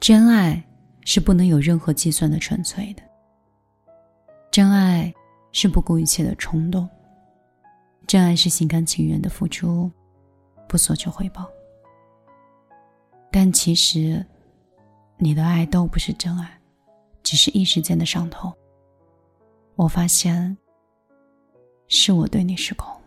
真爱是不能有任何计算的纯粹的，真爱是不顾一切的冲动，真爱是心甘情愿的付出，不索求回报。但其实，你的爱都不是真爱，只是一时间的上头。我发现，是我对你失控了。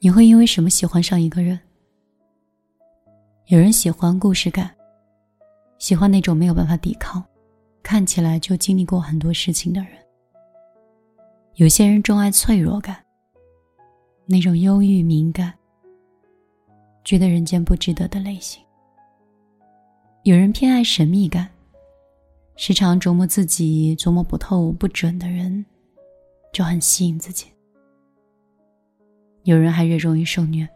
你会因为什么喜欢上一个人？有人喜欢故事感，喜欢那种没有办法抵抗，看起来就经历过很多事情的人。有些人钟爱脆弱感，那种忧郁敏感，觉得人间不值得的类型。有人偏爱神秘感，时常琢磨自己琢磨不透不准的人，就很吸引自己。有人还热衷于受虐，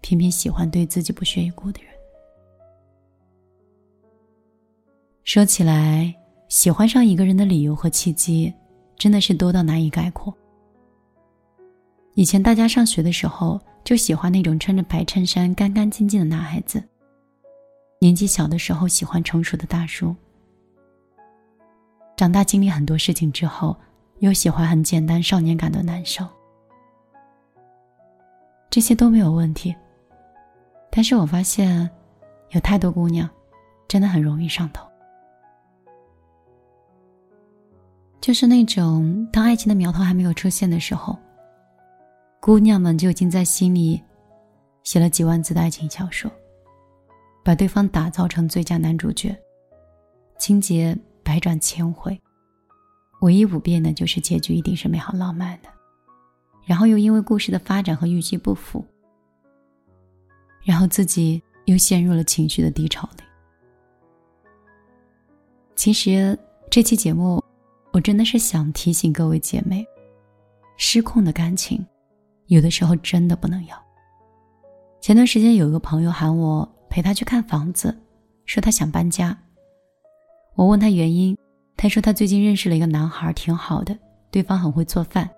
偏偏喜欢对自己不屑一顾的人。说起来，喜欢上一个人的理由和契机，真的是多到难以概括。以前大家上学的时候，就喜欢那种穿着白衬衫、干干净净的男孩子；年纪小的时候，喜欢成熟的大叔；长大经历很多事情之后，又喜欢很简单、少年感的男生。这些都没有问题，但是我发现，有太多姑娘，真的很容易上头。就是那种，当爱情的苗头还没有出现的时候，姑娘们就已经在心里写了几万字的爱情小说，把对方打造成最佳男主角，情节百转千回，唯一不变的就是结局一定是美好浪漫的，然后又因为故事的发展和预期不符，然后自己又陷入了情绪的低潮里。其实这期节目。我真的是想提醒各位姐妹，失控的感情，有的时候真的不能要。前段时间有一个朋友喊我陪他去看房子，说他想搬家。我问他原因，他说他最近认识了一个男孩，挺好的，对方很会做饭，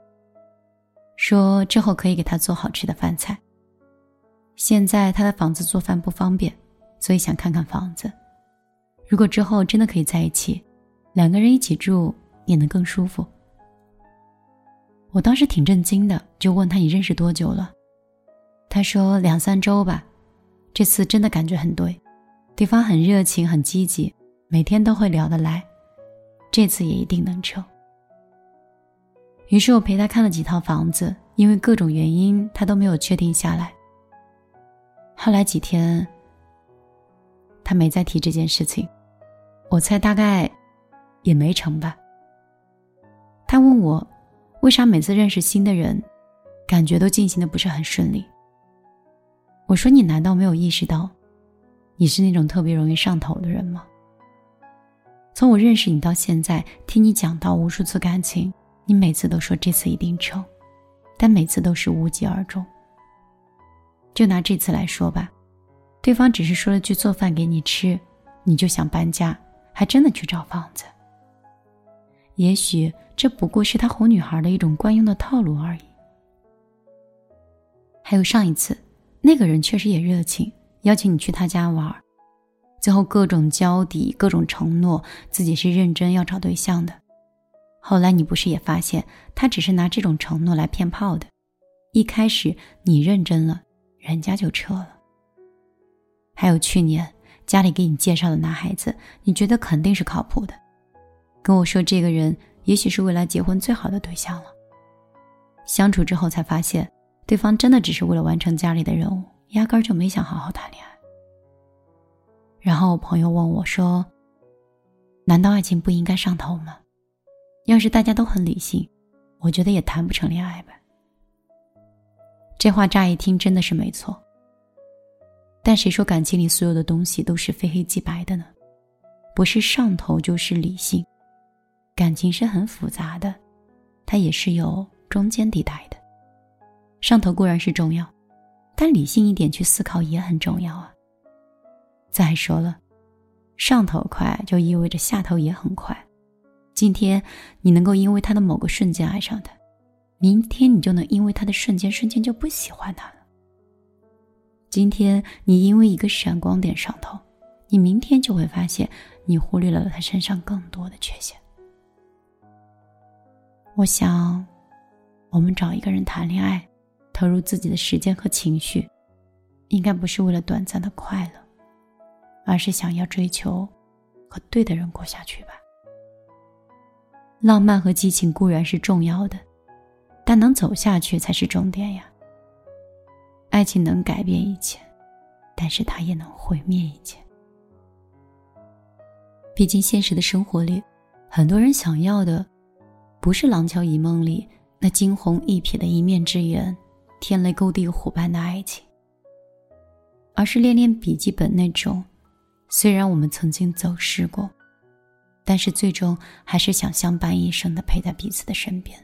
说之后可以给他做好吃的饭菜。现在他的房子做饭不方便，所以想看看房子。如果之后真的可以在一起，两个人一起住。也能更舒服。我当时挺震惊的，就问他：“你认识多久了？”他说：“两三周吧。”这次真的感觉很对，对方很热情、很积极，每天都会聊得来，这次也一定能成。于是我陪他看了几套房子，因为各种原因，他都没有确定下来。后来几天，他没再提这件事情，我猜大概也没成吧。他问我，为啥每次认识新的人，感觉都进行的不是很顺利？我说你难道没有意识到，你是那种特别容易上头的人吗？从我认识你到现在，听你讲到无数次感情，你每次都说这次一定成，但每次都是无疾而终。就拿这次来说吧，对方只是说了句做饭给你吃，你就想搬家，还真的去找房子。也许这不过是他哄女孩的一种惯用的套路而已。还有上一次，那个人确实也热情，邀请你去他家玩，最后各种交底，各种承诺自己是认真要找对象的。后来你不是也发现，他只是拿这种承诺来骗炮的。一开始你认真了，人家就撤了。还有去年家里给你介绍的男孩子，你觉得肯定是靠谱的。跟我说，这个人也许是未来结婚最好的对象了。相处之后才发现，对方真的只是为了完成家里的任务，压根儿就没想好好谈恋爱。然后我朋友问我说：“难道爱情不应该上头吗？要是大家都很理性，我觉得也谈不成恋爱吧。”这话乍一听真的是没错，但谁说感情里所有的东西都是非黑即白的呢？不是上头就是理性。感情是很复杂的，它也是有中间地带的。上头固然是重要，但理性一点去思考也很重要啊。再说了，上头快就意味着下头也很快。今天你能够因为他的某个瞬间爱上他，明天你就能因为他的瞬间瞬间就不喜欢他了。今天你因为一个闪光点上头，你明天就会发现，你忽略了他身上更多的缺陷。我想，我们找一个人谈恋爱，投入自己的时间和情绪，应该不是为了短暂的快乐，而是想要追求和对的人过下去吧。浪漫和激情固然是重要的，但能走下去才是重点呀。爱情能改变一切，但是它也能毁灭一切。毕竟现实的生活里，很多人想要的，不是《廊桥遗梦》里那惊鸿一瞥的一面之缘、天雷勾地虎般的爱情，而是《恋恋笔记本》那种，虽然我们曾经走失过，但是最终还是想相伴一生的陪在彼此的身边。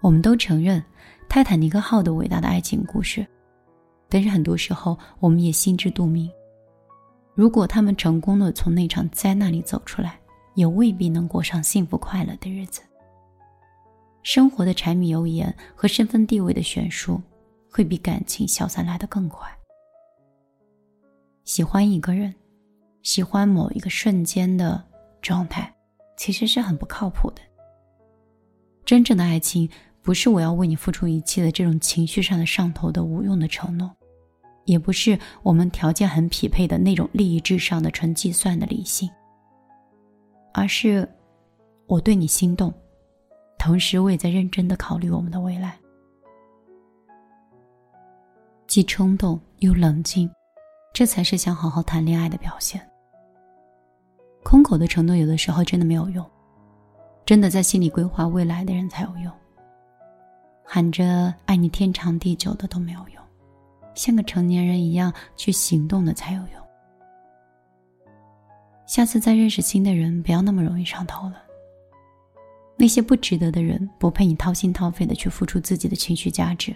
我们都承认。泰坦尼克号的伟大的爱情故事，但是很多时候我们也心知肚明，如果他们成功的从那场灾难里走出来，也未必能过上幸福快乐的日子。生活的柴米油盐和身份地位的悬殊，会比感情消散来得更快。喜欢一个人，喜欢某一个瞬间的状态，其实是很不靠谱的。真正的爱情。不是我要为你付出一切的这种情绪上的上头的无用的承诺，也不是我们条件很匹配的那种利益至上的纯计算的理性，而是我对你心动，同时我也在认真的考虑我们的未来，既冲动又冷静，这才是想好好谈恋爱的表现。空口的承诺有的时候真的没有用，真的在心里规划未来的人才有用。喊着爱你天长地久的都没有用，像个成年人一样去行动的才有用。下次再认识新的人，不要那么容易上头了。那些不值得的人，不配你掏心掏肺的去付出自己的情绪价值。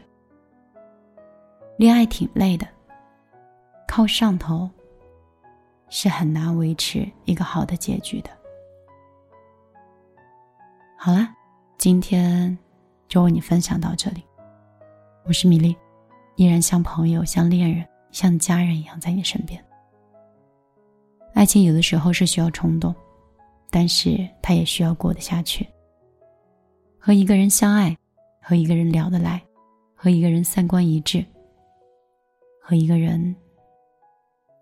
恋爱挺累的，靠上头是很难维持一个好的结局的。好了，今天。就为你分享到这里，我是米粒，依然像朋友、像恋人、像家人一样在你身边。爱情有的时候是需要冲动，但是它也需要过得下去。和一个人相爱，和一个人聊得来，和一个人三观一致，和一个人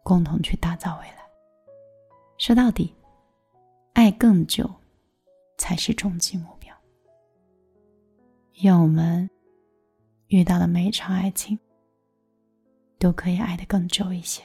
共同去打造未来。说到底，爱更久才是终极目标。愿我们遇到的每一场爱情，都可以爱得更久一些。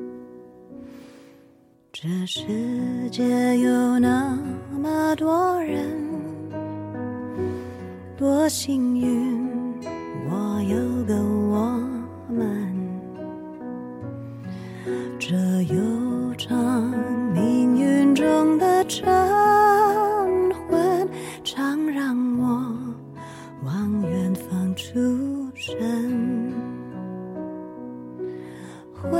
这世界有那么多人，多幸运。我有个我们，这悠长命运中的晨昏，常让我往远方出神。灰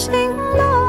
情浓